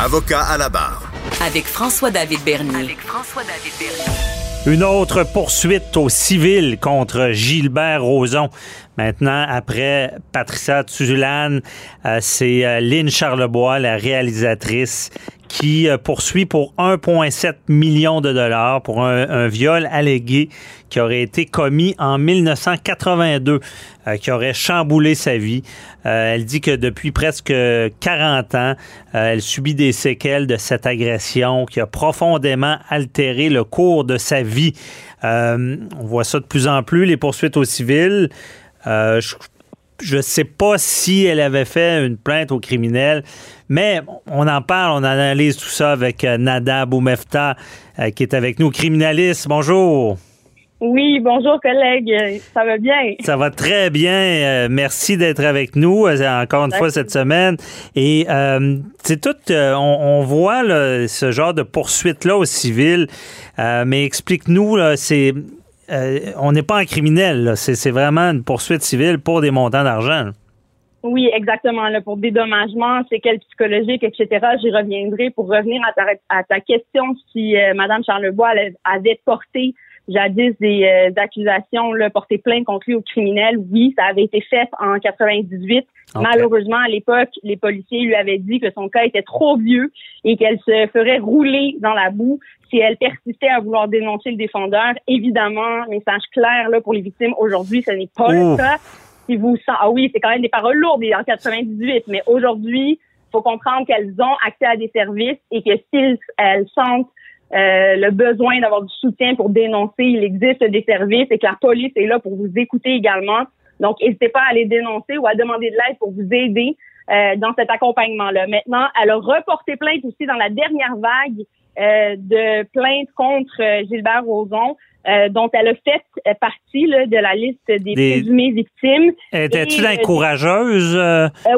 Avocat à la barre. Avec François-David Bernier. Une autre poursuite au civil contre Gilbert Rozon. Maintenant, après Patricia Tuzulane, euh, c'est euh, Lynn Charlebois, la réalisatrice, qui euh, poursuit pour 1,7 million de dollars pour un, viol allégué qui aurait été commis en 1982, euh, qui aurait chamboulé sa vie. Euh, elle dit que depuis presque 40 ans, elle subit des séquelles de cette agression qui a profondément altéré le cours de sa vie. on voit ça de plus en plus, les poursuites au civil. je ne sais pas si elle avait fait une plainte au criminel, mais on en parle, on analyse tout ça avec euh, Nada Boumefta, euh, qui est avec nous, criminaliste. Bonjour. Oui, bonjour collègue, ça va bien? Ça va très bien. Euh, merci d'être avec nous encore une fois cette semaine. Et c'est tout, on, voit ce genre de poursuite-là au civil, mais explique-nous, c'est euh, on n'est pas un criminel. C'est vraiment une poursuite civile pour des montants d'argent. Oui, exactement. Là, pour dédommagement, séquelles psychologiques, etc. J'y reviendrai pour revenir à ta, question si euh, Mme Charlebois avait porté jadis des euh, accusations, là, porté plainte contre lui au criminel. Oui, ça avait été fait en 98. Malheureusement, à l'époque, les policiers lui avaient dit que son cas était trop vieux et qu'elle se ferait rouler dans la boue si elle persistait à vouloir dénoncer le défendeur. Évidemment, message clair là pour les victimes aujourd'hui, ce n'est pas le cas. Si vous ah oui, c'est quand même des paroles lourdes en 98, mais aujourd'hui, faut comprendre qu'elles ont accès à des services et que si elles sentent euh, le besoin d'avoir du soutien pour dénoncer, il existe des services et que la police est là pour vous écouter également. Donc, n'hésitez pas à les dénoncer ou à demander de l'aide pour vous aider euh, dans cet accompagnement-là. Maintenant, elle a reporté plainte aussi dans la dernière vague euh, de plaintes contre euh, Gilbert Rozon. Dont elle a fait partie là, de la liste des, présumées victimes. Étais-tu la courageuse?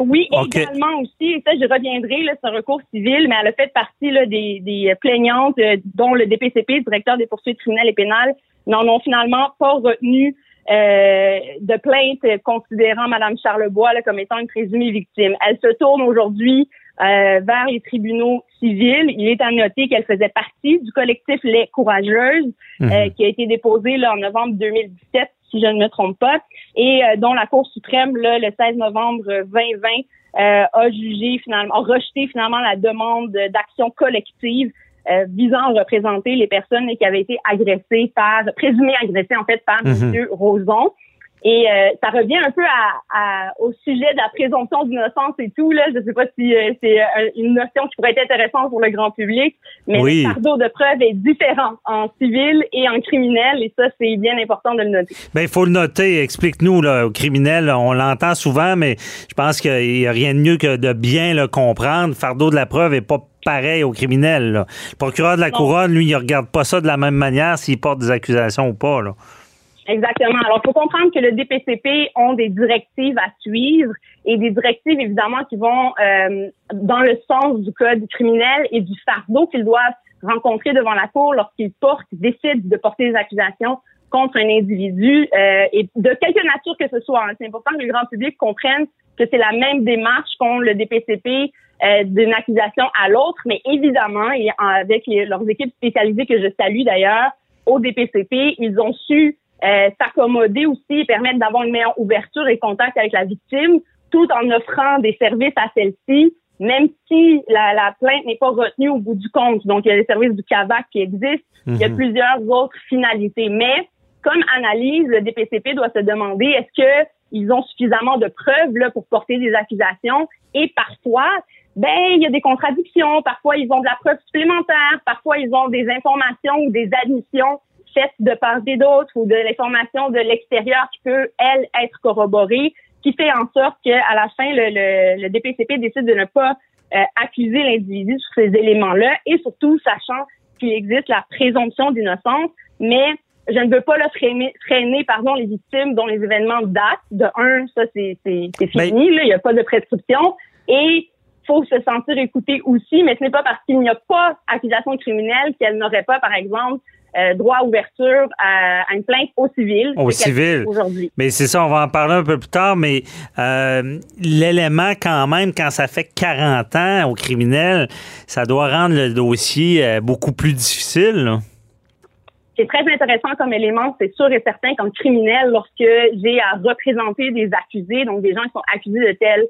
oui, également aussi. Et ça, je reviendrai, c'est un recours civil, mais elle a fait partie là, des, des plaignantes dont le DPCP, directeur des poursuites criminelles et pénales, n'en ont finalement pas retenu euh, de plainte considérant Mme Charlebois comme étant une présumée victime. Elle se tourne aujourd'hui euh, vers les tribunaux civils. Il est à noter qu'elle faisait partie du collectif Les Courageuses, euh, mhm. qui a été déposé là, en novembre 2017, si je ne me trompe pas, et dont la Cour suprême, là, le 16 novembre 2020, a jugé finalement, a rejeté finalement la demande d'action collective euh, visant à représenter les personnes qui avaient été agressées par, présumées agressées en fait par M. Mhm. Roson. Et euh, ça revient un peu à, au sujet de la présomption d'innocence et tout. Là. Je ne sais pas si euh, c'est une notion qui pourrait être intéressante pour le grand public, mais le fardeau de preuve est différent en civil et en criminel, et ça, c'est bien important de le noter. Bien, il faut le noter. Explique-nous, au criminel, on l'entend souvent, mais je pense qu'il n'y a rien de mieux que de bien le comprendre. Fardeau de la preuve n'est pas pareil au criminel. Le procureur de la couronne, lui, il regarde pas ça de la même manière s'il porte des accusations ou pas. Là. Exactement. Alors, il faut comprendre que le DPCP ont des directives à suivre et des directives, évidemment, qui vont euh, dans le sens du code criminel et du fardeau qu'ils doivent rencontrer devant la cour lorsqu'ils portent, décident de porter des accusations contre un individu euh, et de quelque nature que ce soit. C'est important que le grand public comprenne que c'est la même démarche qu'ont le DPCP euh, d'une accusation à l'autre, mais évidemment, et avec leurs équipes spécialisées que je salue d'ailleurs, au DPCP, ils ont su euh, s'accommoder aussi et permettre d'avoir une meilleure ouverture et contact avec la victime, tout en offrant des services à celle-ci, même si la, la plainte n'est pas retenue au bout du compte. Donc, il y a les services du CAVAC qui existent, il y a mhm. plusieurs autres finalités. Mais, comme analyse, le DPCP doit se demander est-ce que ils ont suffisamment de preuves là, pour porter des accusations? Et parfois, ben il y a des contradictions. Parfois, ils ont de la preuve supplémentaire. Parfois, ils ont des informations ou des admissions faites de part et d'autre ou de l'information de l'extérieur qui peut, elle, être corroborée, qui fait en sorte qu'à la fin, le, le, DPCP décide de ne pas euh, accuser l'individu sur ces éléments-là et surtout sachant qu'il existe la présomption d'innocence, mais je ne veux pas le freiner, freiner pardon, les victimes dont les événements datent. De un, ça, c'est fini, il n'y a pas de prescription. Et faut se sentir écouté aussi, mais ce n'est pas parce qu'il n'y a pas accusation criminelle qu'elle n'aurait pas, par exemple, euh, droit à ouverture à, une plainte au civil. Au civil. Aujourd'hui. Mais c'est ça, on va en parler un peu plus tard, mais euh, l'élément quand même, quand ça fait 40 ans au criminel, ça doit rendre le dossier euh, beaucoup plus difficile. C'est très intéressant comme élément, c'est sûr et certain qu'en criminel, lorsque j'ai à représenter des accusés, donc des gens qui sont accusés de tels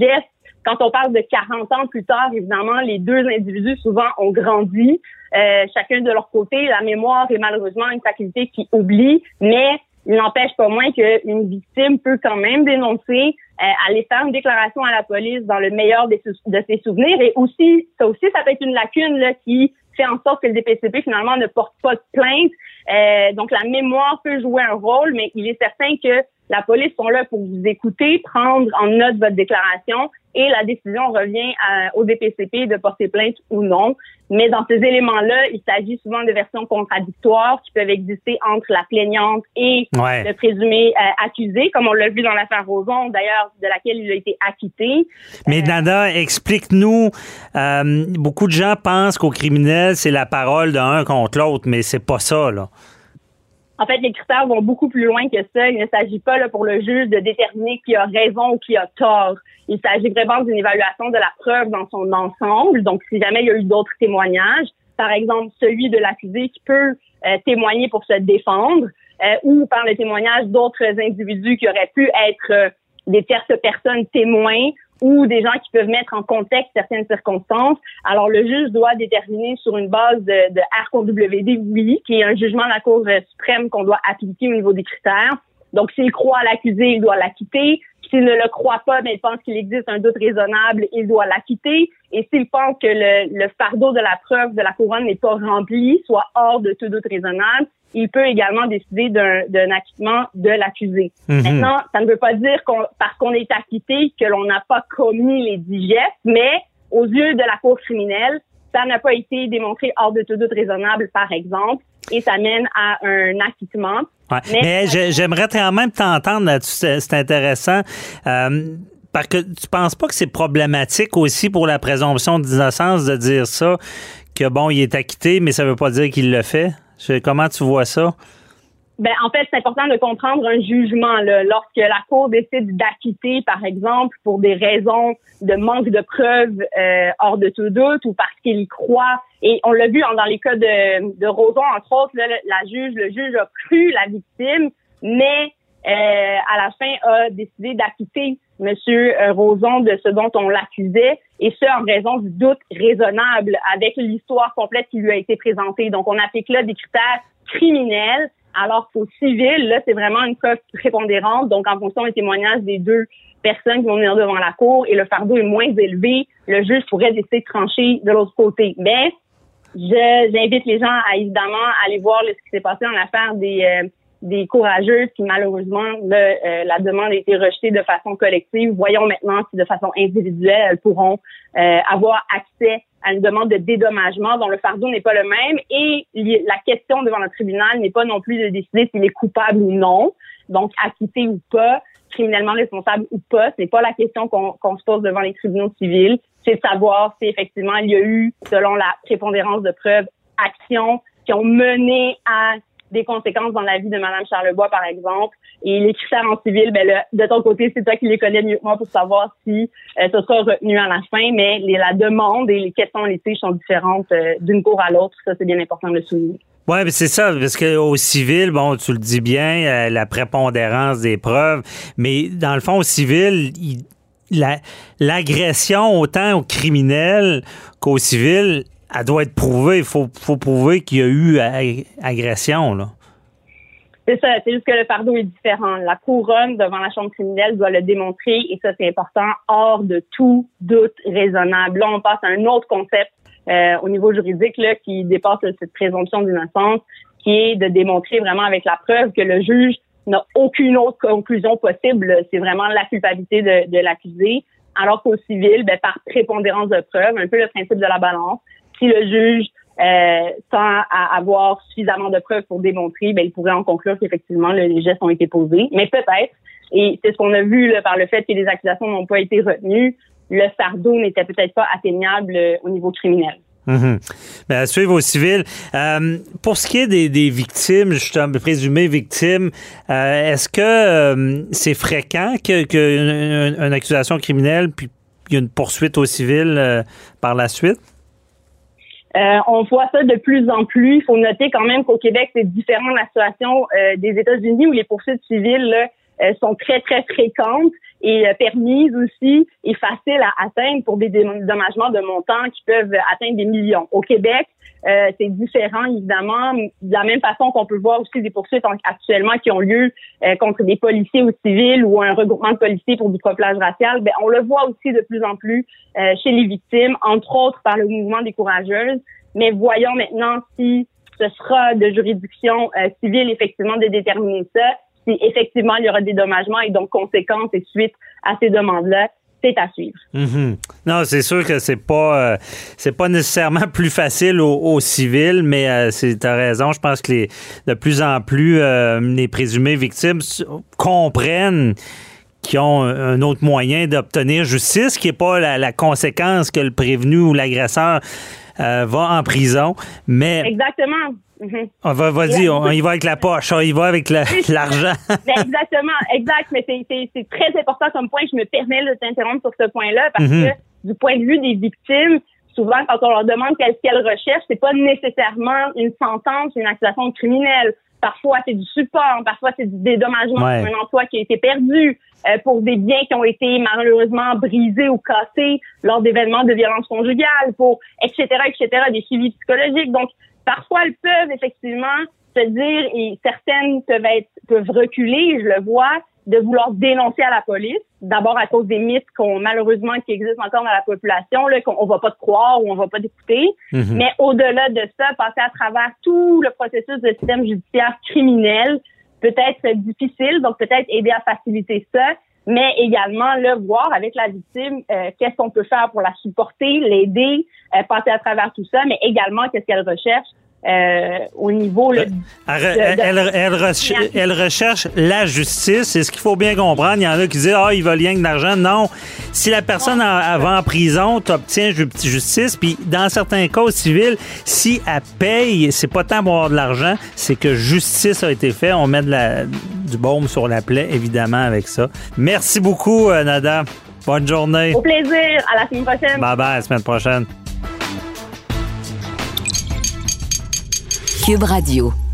gestes, quand on parle de 40 ans plus tard, évidemment, les deux individus souvent ont grandi, euh, chacun de leur côté. La mémoire est malheureusement une faculté qui oublie, mais il n'empêche pas moins qu'une victime peut quand même dénoncer, euh, aller faire une déclaration à la police dans le meilleur de ses souvenirs. Et aussi, ça aussi, ça peut être une lacune là, qui fait en sorte que le DPCP finalement ne porte pas de plainte. Euh, donc la mémoire peut jouer un rôle, mais il est certain que la police sont là pour vous écouter, prendre en note votre déclaration et la décision revient au DPCP de porter plainte ou non. Mais dans ces éléments-là, il s'agit souvent de versions contradictoires qui peuvent exister entre la plaignante et le présumé euh, accusé, comme on l'a vu dans l'affaire Roson, d'ailleurs, de laquelle il a été acquitté. Mais euh, Nada, explique-nous. Euh, beaucoup de gens pensent qu'au criminel, c'est la parole d'un contre l'autre, mais c'est pas ça, là. En fait, les critères vont beaucoup plus loin que ça. Il ne s'agit pas là, pour le juge de déterminer qui a raison ou qui a tort. Il s'agit vraiment d'une évaluation de la preuve dans son ensemble. Donc, si jamais il y a eu d'autres témoignages, par exemple celui de l'accusé qui peut euh, témoigner pour se défendre, euh, ou par le témoignage d'autres individus qui auraient pu être euh, des tierces personnes témoins ou des gens qui peuvent mettre en contexte certaines circonstances. Alors, le juge doit déterminer sur une base de, de RQWD, oui, qui est un jugement de la Cour suprême qu'on doit appliquer au niveau des critères. Donc, s'il croit à l'accusé, il doit l'acquitter. S'il ne le croit pas, mais il pense qu'il existe un doute raisonnable, il doit l'acquitter. Et s'il pense que le, le, fardeau de la preuve de la couronne n'est pas rempli, soit hors de tout doute raisonnable, il peut également décider d'un acquittement de l'accusé. Mhm. Maintenant, ça ne veut pas dire qu'on parce qu'on est acquitté que l'on n'a pas commis les dix gestes, mais aux yeux de la Cour criminelle, ça n'a pas été démontré hors de tout doute raisonnable, par exemple, et ça mène à un acquittement. Mais, j'aimerais quand même t'entendre là-dessus, c'est intéressant. Euh, parce que tu penses pas que c'est problématique aussi pour la présomption d'innocence de dire ça, que bon, il est acquitté, mais ça veut pas dire qu'il le fait? Comment tu vois ça? Ben, en fait, c'est important de comprendre un jugement. Là. Lorsque la Cour décide d'acquitter, par exemple, pour des raisons de manque de preuves euh, hors de tout doute ou parce qu'il y croit, et on l'a vu dans les cas de, de Roson, entre autres, la juge, le juge a cru la victime, mais euh, à la fin a décidé d'acquitter Monsieur euh, Roson de ce dont on l'accusait, et ce en raison du doute raisonnable avec l'histoire complète qui lui a été présentée. Donc, on applique là des critères criminels, alors qu'au civil, là, c'est vraiment une preuve prépondérante. Donc, en fonction des témoignages des deux personnes qui vont venir devant la cour et le fardeau est moins élevé, le juge pourrait décider de trancher de l'autre côté. Mais j'invite les gens à évidemment aller voir ce qui s'est passé dans l'affaire des euh, des courageuses qui malheureusement euh, la demande a été rejetée de façon collective. Voyons maintenant si de façon individuelle elles pourront euh, avoir accès à une demande de dédommagement dont le fardeau n'est pas le même et la question devant le tribunal n'est pas non plus de décider s'il est coupable ou non, donc acquitté ou pas, criminellement responsable ou pas. Ce n'est pas la question qu'on se pose devant les tribunaux civils. C'est de savoir si effectivement il y a eu, selon la prépondérance de preuves, actions qui ont mené à des conséquences dans la vie de Madame Charlebois, par exemple. Et les critères en civil, ben là, de ton côté, c'est toi qui les connais mieux que moi pour savoir si euh, ça sera retenu à la fin, mais les, la demande et les questions litiges sont différentes euh, d'une cour à l'autre. Ça, c'est bien important de le souligner. Oui, c'est ça, parce qu'au civil, bon, tu le dis bien, euh, la prépondérance des preuves, mais dans le fond, au civil, l'agression autant au criminel qu'au civil, elle doit être prouvée. Il faut, faut prouver qu'il y a eu agression, là. C'est ça, c'est juste que le fardeau est différent. La couronne devant la chambre criminelle doit le démontrer et ça c'est important, hors de tout doute raisonnable. Là, on passe à un autre concept euh, au niveau juridique là, qui dépasse cette présomption d'innocence, qui est de démontrer vraiment avec la preuve que le juge n'a aucune autre conclusion possible. C'est vraiment la culpabilité de, de l'accusé. Alors qu'au civil, ben, par prépondérance de preuve, un peu le principe de la balance, si le juge euh, à avoir suffisamment de preuves pour démontrer, ben, il pourrait en conclure qu'effectivement les gestes ont été posés. Mais peut-être, et c'est ce qu'on a vu par le fait que les accusations n'ont pas été retenues, le fardeau n'était peut-être pas atteignable euh, au niveau criminel. Mhm. Ben, à suivre au civil. Euh, pour ce qui est des, des victimes, justement, présumées victimes, euh, est-ce que c'est fréquent qu'une que une accusation criminelle, puis il y a une poursuite au civil par la suite? Euh, on voit ça de plus en plus. Il faut noter quand même qu'au Québec, c'est différent de la situation euh, des États-Unis où les poursuites civiles euh, sont très, très fréquentes et permises aussi et faciles à atteindre pour des dédommagements de montants qui peuvent atteindre des millions. Au Québec, c'est différent, évidemment. De la même façon qu'on peut voir aussi des poursuites actuellement qui ont lieu contre des policiers ou civils ou un regroupement de policiers pour du couplage racial, ben, on le voit aussi de plus en plus chez les victimes, entre autres par le mouvement des courageuses. Mais voyons maintenant si ce sera de juridiction civile, effectivement, de déterminer ça si effectivement il y aura des dommagements et donc conséquences et suite à ces demandes-là, c'est à suivre. Mhm. Non, c'est sûr que c'est pas euh, c'est pas nécessairement plus facile aux, civils, mais euh, tu as raison. Je pense que les, de plus en plus euh, les présumées victimes comprennent qu'ils ont un autre moyen d'obtenir justice, qui n'est pas la, la, conséquence que le prévenu ou l'agresseur va en prison. Mais exactement. Mhm. On va, vas-y, on, y va avec la poche, on y va avec l'argent. Ben, exactement, exact. Mais c'est très important comme point. Je me permets de t'interrompre sur ce point-là parce mhm. que du point de vue des victimes, souvent quand on leur demande qu'est-ce qu'elles recherchent, c'est pas nécessairement une sentence, une accusation criminelle. Parfois, c'est du support, parfois, c'est du dédommagement pour un emploi qui a été perdu, euh, pour des biens qui ont été malheureusement brisés ou cassés lors d'événements de violence conjugale, pour etc., etc., des suivis psychologiques. Donc, Parfois, elles peuvent effectivement se dire, et certaines peuvent être peuvent reculer, je le vois, de vouloir dénoncer à la police. D'abord à cause des mythes qu'on malheureusement qui existent encore dans la population, là, qu'on va pas te croire ou on va pas t'écouter. Mhm. Mais au-delà de ça, passer à travers tout le processus de système judiciaire criminel peut être difficile, donc peut-être aider à faciliter ça, mais également le voir avec la victime euh, qu'est-ce qu'on peut faire pour la supporter, l'aider, euh, passer à travers tout ça, mais également qu'est-ce qu'elle recherche euh, au niveau. elle, elle, recherche, la justice. C'est ce qu'il faut bien comprendre. Il y en a qui disent Ah, il veulent rien que d'argent. Non. Si la personne va en prison, tu obtiens justice. Puis dans certains cas civils, si elle paye, c'est pas tant pour avoir de l'argent, c'est que justice a été faite. On met de la, du baume sur la plaie, évidemment, avec ça. Merci beaucoup, euh, Nada. Bonne journée. Au plaisir. À la semaine prochaine. Bye bye, à la semaine prochaine. Cube Radio.